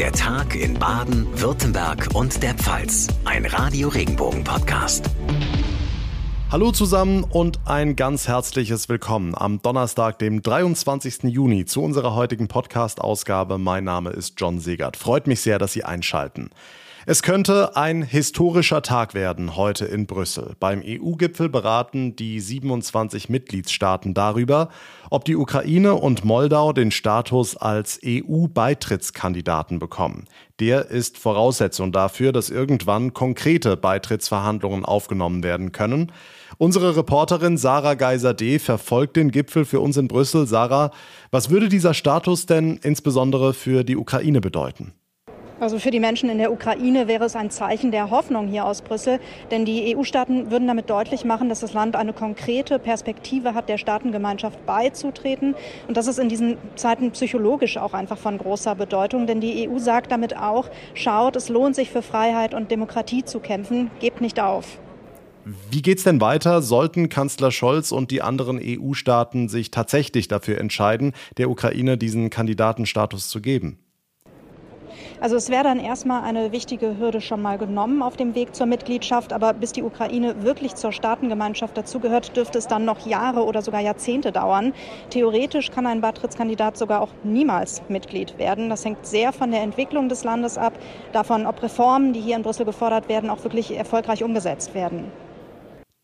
Der Tag in Baden, Württemberg und der Pfalz. Ein Radio Regenbogen Podcast. Hallo zusammen und ein ganz herzliches Willkommen am Donnerstag, dem 23. Juni zu unserer heutigen Podcast-Ausgabe. Mein Name ist John Segert. Freut mich sehr, dass Sie einschalten. Es könnte ein historischer Tag werden heute in Brüssel. Beim EU-Gipfel beraten die 27 Mitgliedstaaten darüber, ob die Ukraine und Moldau den Status als EU-Beitrittskandidaten bekommen. Der ist Voraussetzung dafür, dass irgendwann konkrete Beitrittsverhandlungen aufgenommen werden können. Unsere Reporterin Sarah Geiser-D verfolgt den Gipfel für uns in Brüssel. Sarah, was würde dieser Status denn insbesondere für die Ukraine bedeuten? Also für die Menschen in der Ukraine wäre es ein Zeichen der Hoffnung hier aus Brüssel, denn die EU-Staaten würden damit deutlich machen, dass das Land eine konkrete Perspektive hat, der Staatengemeinschaft beizutreten. Und das ist in diesen Zeiten psychologisch auch einfach von großer Bedeutung, denn die EU sagt damit auch, schaut, es lohnt sich für Freiheit und Demokratie zu kämpfen, gebt nicht auf. Wie geht's denn weiter? Sollten Kanzler Scholz und die anderen EU-Staaten sich tatsächlich dafür entscheiden, der Ukraine diesen Kandidatenstatus zu geben? Also es wäre dann erstmal eine wichtige Hürde schon mal genommen auf dem Weg zur Mitgliedschaft. Aber bis die Ukraine wirklich zur Staatengemeinschaft dazugehört, dürfte es dann noch Jahre oder sogar Jahrzehnte dauern. Theoretisch kann ein Beitrittskandidat sogar auch niemals Mitglied werden. Das hängt sehr von der Entwicklung des Landes ab, davon, ob Reformen, die hier in Brüssel gefordert werden, auch wirklich erfolgreich umgesetzt werden.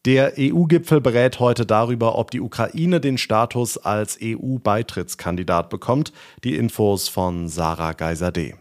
Der EU-Gipfel berät heute darüber, ob die Ukraine den Status als EU-Beitrittskandidat bekommt. Die Infos von Sarah Geiser-D.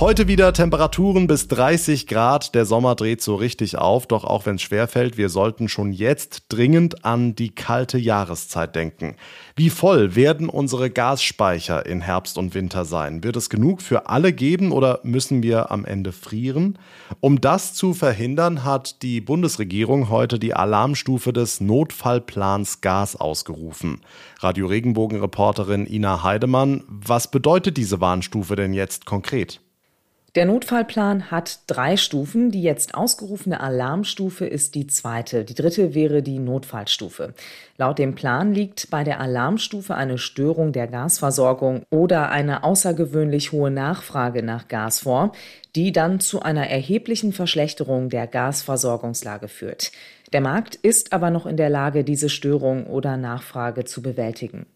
Heute wieder Temperaturen bis 30 Grad. Der Sommer dreht so richtig auf. Doch auch wenn es schwerfällt, wir sollten schon jetzt dringend an die kalte Jahreszeit denken. Wie voll werden unsere Gasspeicher in Herbst und Winter sein? Wird es genug für alle geben oder müssen wir am Ende frieren? Um das zu verhindern, hat die Bundesregierung heute die Alarmstufe des Notfallplans Gas ausgerufen. Radio Regenbogen-Reporterin Ina Heidemann, was bedeutet diese Warnstufe denn jetzt konkret? Der Notfallplan hat drei Stufen. Die jetzt ausgerufene Alarmstufe ist die zweite. Die dritte wäre die Notfallstufe. Laut dem Plan liegt bei der Alarmstufe eine Störung der Gasversorgung oder eine außergewöhnlich hohe Nachfrage nach Gas vor, die dann zu einer erheblichen Verschlechterung der Gasversorgungslage führt. Der Markt ist aber noch in der Lage, diese Störung oder Nachfrage zu bewältigen.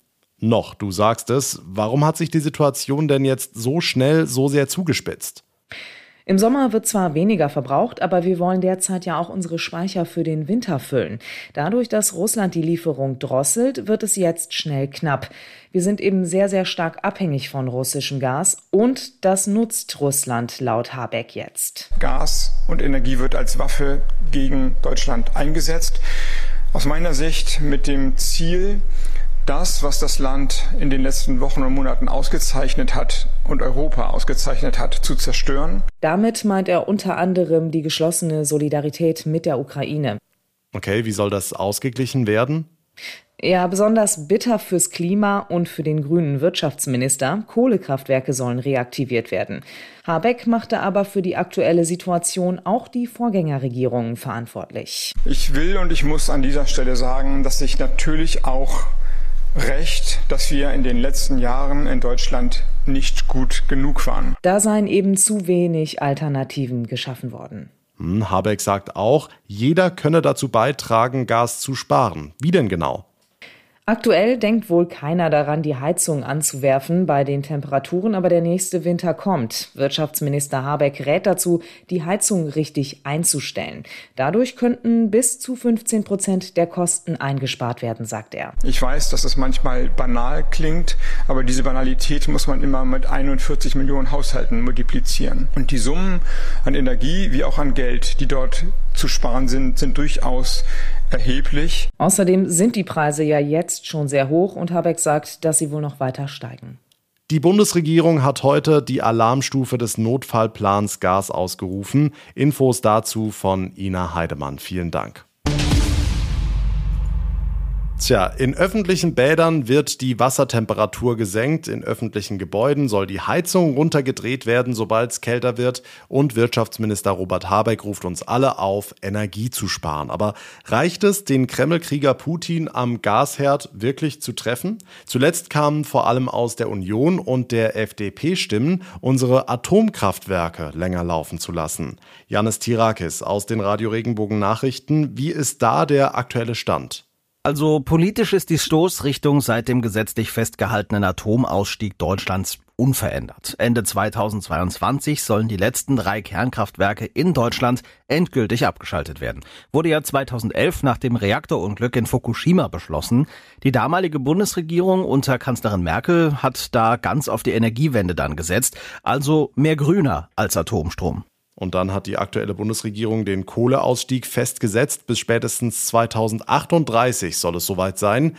Noch, du sagst es. Warum hat sich die Situation denn jetzt so schnell so sehr zugespitzt? Im Sommer wird zwar weniger verbraucht, aber wir wollen derzeit ja auch unsere Speicher für den Winter füllen. Dadurch, dass Russland die Lieferung drosselt, wird es jetzt schnell knapp. Wir sind eben sehr, sehr stark abhängig von russischem Gas und das nutzt Russland laut Habeck jetzt. Gas und Energie wird als Waffe gegen Deutschland eingesetzt. Aus meiner Sicht mit dem Ziel, das, was das Land in den letzten Wochen und Monaten ausgezeichnet hat und Europa ausgezeichnet hat, zu zerstören. Damit meint er unter anderem die geschlossene Solidarität mit der Ukraine. Okay, wie soll das ausgeglichen werden? Ja, besonders bitter fürs Klima und für den grünen Wirtschaftsminister. Kohlekraftwerke sollen reaktiviert werden. Habeck machte aber für die aktuelle Situation auch die Vorgängerregierungen verantwortlich. Ich will und ich muss an dieser Stelle sagen, dass ich natürlich auch recht, dass wir in den letzten Jahren in Deutschland nicht gut genug waren. Da seien eben zu wenig Alternativen geschaffen worden. Hm, Habeck sagt auch, jeder könne dazu beitragen, Gas zu sparen. Wie denn genau? Aktuell denkt wohl keiner daran, die Heizung anzuwerfen bei den Temperaturen, aber der nächste Winter kommt. Wirtschaftsminister Habeck rät dazu, die Heizung richtig einzustellen. Dadurch könnten bis zu 15 Prozent der Kosten eingespart werden, sagt er. Ich weiß, dass es manchmal banal klingt, aber diese Banalität muss man immer mit 41 Millionen Haushalten multiplizieren. Und die Summen an Energie wie auch an Geld, die dort zu sparen sind, sind durchaus erheblich. Außerdem sind die Preise ja jetzt schon sehr hoch und Habeck sagt, dass sie wohl noch weiter steigen. Die Bundesregierung hat heute die Alarmstufe des Notfallplans Gas ausgerufen. Infos dazu von Ina Heidemann. Vielen Dank. Tja, in öffentlichen Bädern wird die Wassertemperatur gesenkt, in öffentlichen Gebäuden soll die Heizung runtergedreht werden, sobald es kälter wird und Wirtschaftsminister Robert Habeck ruft uns alle auf, Energie zu sparen. Aber reicht es, den Kremlkrieger Putin am Gasherd wirklich zu treffen? Zuletzt kamen vor allem aus der Union und der FDP Stimmen, unsere Atomkraftwerke länger laufen zu lassen. Janis Tirakis aus den Radio Regenbogen Nachrichten, wie ist da der aktuelle Stand? Also politisch ist die Stoßrichtung seit dem gesetzlich festgehaltenen Atomausstieg Deutschlands unverändert. Ende 2022 sollen die letzten drei Kernkraftwerke in Deutschland endgültig abgeschaltet werden. Wurde ja 2011 nach dem Reaktorunglück in Fukushima beschlossen. Die damalige Bundesregierung unter Kanzlerin Merkel hat da ganz auf die Energiewende dann gesetzt, also mehr grüner als Atomstrom. Und dann hat die aktuelle Bundesregierung den Kohleausstieg festgesetzt. Bis spätestens 2038 soll es soweit sein.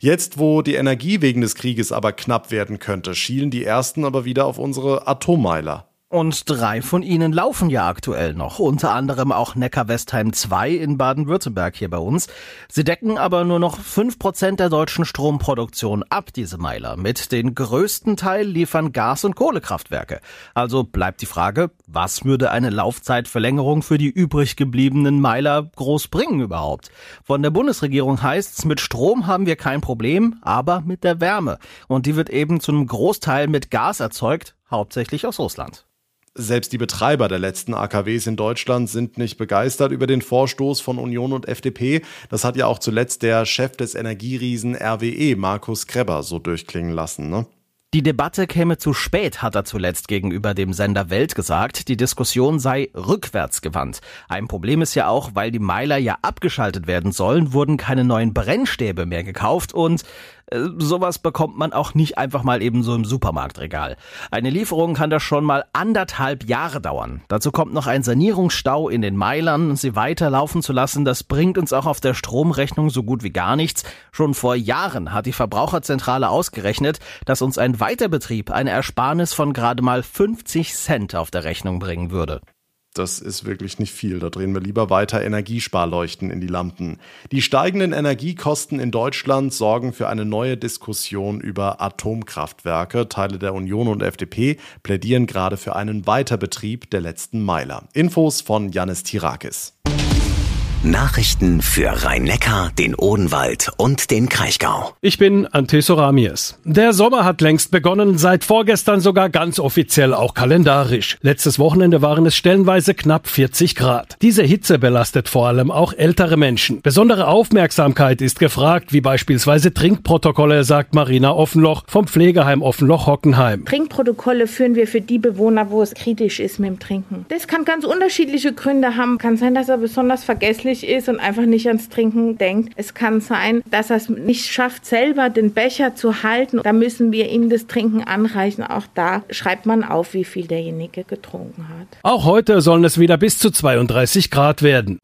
Jetzt, wo die Energie wegen des Krieges aber knapp werden könnte, schielen die ersten aber wieder auf unsere Atommeiler. Und drei von ihnen laufen ja aktuell noch, unter anderem auch Neckar-Westheim 2 in Baden-Württemberg hier bei uns. Sie decken aber nur noch fünf Prozent der deutschen Stromproduktion ab, diese Meiler. Mit den größten Teil liefern Gas- und Kohlekraftwerke. Also bleibt die Frage, was würde eine Laufzeitverlängerung für die übrig gebliebenen Meiler groß bringen überhaupt? Von der Bundesregierung heißt's, mit Strom haben wir kein Problem, aber mit der Wärme. Und die wird eben zu einem Großteil mit Gas erzeugt, hauptsächlich aus Russland. Selbst die Betreiber der letzten AKWs in Deutschland sind nicht begeistert über den Vorstoß von Union und FDP. Das hat ja auch zuletzt der Chef des Energieriesen RWE, Markus Kreber, so durchklingen lassen. Ne? Die Debatte käme zu spät, hat er zuletzt gegenüber dem Sender Welt gesagt. Die Diskussion sei rückwärtsgewandt. Ein Problem ist ja auch, weil die Meiler ja abgeschaltet werden sollen, wurden keine neuen Brennstäbe mehr gekauft und sowas bekommt man auch nicht einfach mal eben so im Supermarktregal. Eine Lieferung kann das schon mal anderthalb Jahre dauern. Dazu kommt noch ein Sanierungsstau in den Meilern. Sie weiterlaufen zu lassen, das bringt uns auch auf der Stromrechnung so gut wie gar nichts. Schon vor Jahren hat die Verbraucherzentrale ausgerechnet, dass uns ein Weiterbetrieb eine Ersparnis von gerade mal 50 Cent auf der Rechnung bringen würde. Das ist wirklich nicht viel. Da drehen wir lieber weiter Energiesparleuchten in die Lampen. Die steigenden Energiekosten in Deutschland sorgen für eine neue Diskussion über Atomkraftwerke. Teile der Union und FDP plädieren gerade für einen Weiterbetrieb der letzten Meiler. Infos von Janis Tirakis. Nachrichten für Rhein-Neckar, den Odenwald und den Kraichgau. Ich bin Ante Soramies. Der Sommer hat längst begonnen, seit vorgestern sogar ganz offiziell auch kalendarisch. Letztes Wochenende waren es stellenweise knapp 40 Grad. Diese Hitze belastet vor allem auch ältere Menschen. Besondere Aufmerksamkeit ist gefragt, wie beispielsweise Trinkprotokolle, sagt Marina Offenloch vom Pflegeheim Offenloch-Hockenheim. Trinkprotokolle führen wir für die Bewohner, wo es kritisch ist mit dem Trinken. Das kann ganz unterschiedliche Gründe haben. Kann sein, dass er besonders vergesslich unglücklich ist und einfach nicht ans Trinken denkt. Es kann sein, dass er es nicht schafft, selber den Becher zu halten. Da müssen wir ihm das Trinken anreichen. Auch da schreibt man auf, wie viel derjenige getrunken hat. Auch heute sollen es wieder bis zu 32 Grad werden.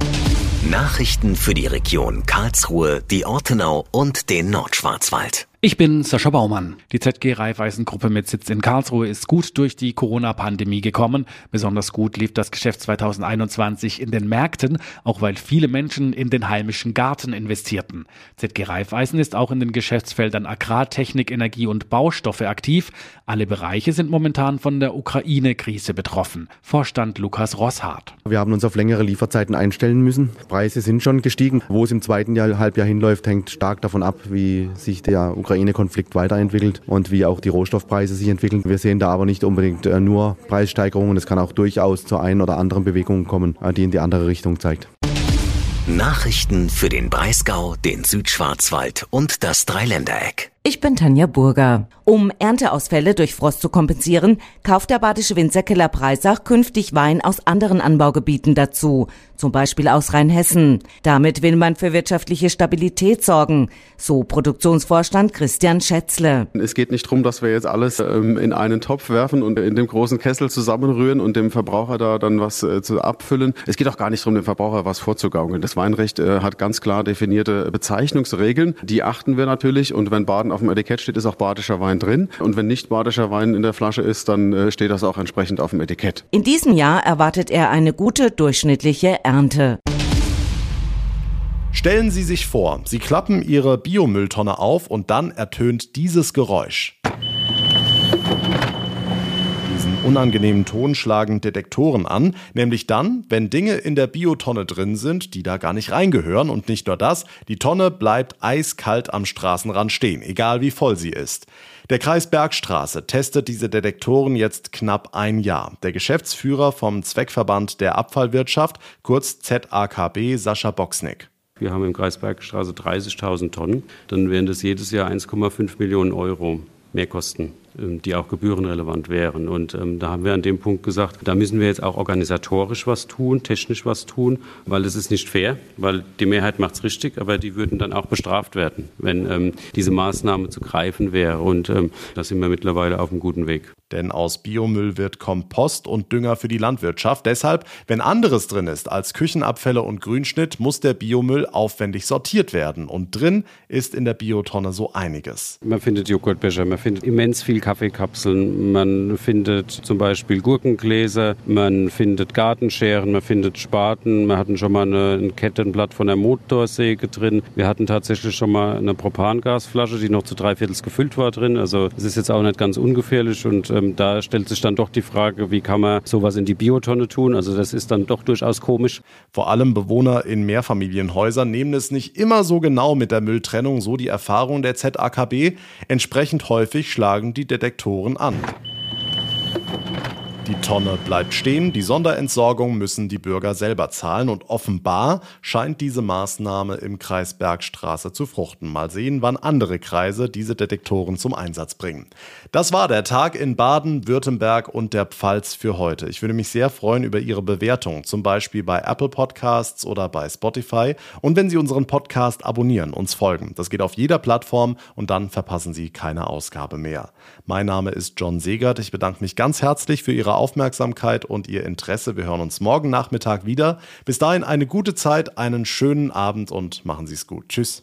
Nachrichten für die Region Karlsruhe, die Ortenau und den Nordschwarzwald. Ich bin Sascha Baumann. Die ZG Raiffeisen-Gruppe mit Sitz in Karlsruhe ist gut durch die Corona-Pandemie gekommen. Besonders gut lief das Geschäft 2021 in den Märkten, auch weil viele Menschen in den heimischen Garten investierten. ZG Raiffeisen ist auch in den Geschäftsfeldern Agrartechnik, Energie und Baustoffe aktiv. Alle Bereiche sind momentan von der Ukraine-Krise betroffen. Vorstand Lukas Rosshardt. Wir haben uns auf längere Lieferzeiten einstellen müssen. Preise sind schon gestiegen. Wo es im zweiten Jahr, Halbjahr hinläuft, hängt stark davon ab, wie sich der Ukraine Ukraine-Konflikt weiterentwickelt und wie auch die Rohstoffpreise sich entwickeln. Wir sehen da aber nicht unbedingt äh, nur Preissteigerungen. Es kann auch durchaus zu einen oder anderen Bewegung kommen, äh, die in die andere Richtung zeigt. Nachrichten für den Breisgau, den Südschwarzwald und das Dreiländereck. Ich bin Tanja Burger. Um Ernteausfälle durch Frost zu kompensieren, kauft der badische Winzerkeller Breisach künftig Wein aus anderen Anbaugebieten dazu, zum Beispiel aus Rheinhessen. Damit will man für wirtschaftliche Stabilität sorgen, so Produktionsvorstand Christian Schätzle. Es geht nicht darum, dass wir jetzt alles ähm, in einen Topf werfen und in dem großen Kessel zusammenrühren und dem Verbraucher da dann was äh, zu abfüllen. Es geht auch gar nicht darum, dem Verbraucher was vorzugaukeln. Das Weinrecht äh, hat ganz klar definierte Bezeichnungsregeln. Die achten wir natürlich und wenn Baden auf dem Etikett steht, ist auch badischer Wein drin. Und wenn nicht badischer Wein in der Flasche ist, dann äh, steht das auch entsprechend auf dem Etikett. In diesem Jahr erwartet er eine gute durchschnittliche Ernte. Stellen Sie sich vor, Sie klappen Ihre Biomülltonne auf und dann ertönt dieses Geräusch. Diesen unangenehmen Ton schlagen Detektoren an, nämlich dann, wenn Dinge in der Biotonne drin sind, die da gar nicht reingehören. Und nicht nur das, die Tonne bleibt eiskalt am Straßenrand stehen, egal wie voll sie ist. Der Kreis Bergstraße testet diese Detektoren jetzt knapp ein Jahr. Der Geschäftsführer vom Zweckverband der Abfallwirtschaft, kurz ZAKB, Sascha Boxnick. Wir haben im Kreis Bergstraße 30.000 Tonnen. Dann wären das jedes Jahr 1,5 Millionen Euro Mehrkosten. Ähm, die auch gebührenrelevant wären. Und ähm, da haben wir an dem Punkt gesagt, da müssen wir jetzt auch organisatorisch was tun, technisch was tun, weil es ist nicht fair, weil die Mehrheit macht es richtig, aber die würden dann auch bestraft werden, wenn ähm, diese Maßnahme zu greifen wäre. Und ähm, da sind wir mittlerweile auf einem guten Weg. Denn aus Biomüll wird Kompost und Dünger für die Landwirtschaft. Deshalb, wenn anderes drin ist als Küchenabfälle und Grünschnitt, muss der Biomüll aufwendig sortiert werden. Und drin ist in der Biotonne so einiges. Man findet Joghurtbecher, man findet immens viel Kaffeekapseln, man findet zum Beispiel Gurkengläser, man findet Gartenscheren, man findet Spaten, wir hatten schon mal ein Kettenblatt von der Motorsäge drin. Wir hatten tatsächlich schon mal eine Propangasflasche, die noch zu drei Viertels gefüllt war drin. Also es ist jetzt auch nicht ganz ungefährlich und ähm, da stellt sich dann doch die Frage, wie kann man sowas in die Biotonne tun? Also das ist dann doch durchaus komisch. Vor allem Bewohner in Mehrfamilienhäusern nehmen es nicht immer so genau mit der Mülltrennung, so die Erfahrung der ZAKB. Entsprechend häufig schlagen die Detektoren an. Die Tonne bleibt stehen, die Sonderentsorgung müssen die Bürger selber zahlen und offenbar scheint diese Maßnahme im Kreis Bergstraße zu fruchten. Mal sehen, wann andere Kreise diese Detektoren zum Einsatz bringen. Das war der Tag in Baden, Württemberg und der Pfalz für heute. Ich würde mich sehr freuen über Ihre Bewertung, zum Beispiel bei Apple Podcasts oder bei Spotify. Und wenn Sie unseren Podcast abonnieren, uns folgen. Das geht auf jeder Plattform und dann verpassen Sie keine Ausgabe mehr. Mein Name ist John Segert. Ich bedanke mich ganz herzlich für Ihre Aufmerksamkeit und Ihr Interesse. Wir hören uns morgen Nachmittag wieder. Bis dahin eine gute Zeit, einen schönen Abend und machen Sie es gut. Tschüss.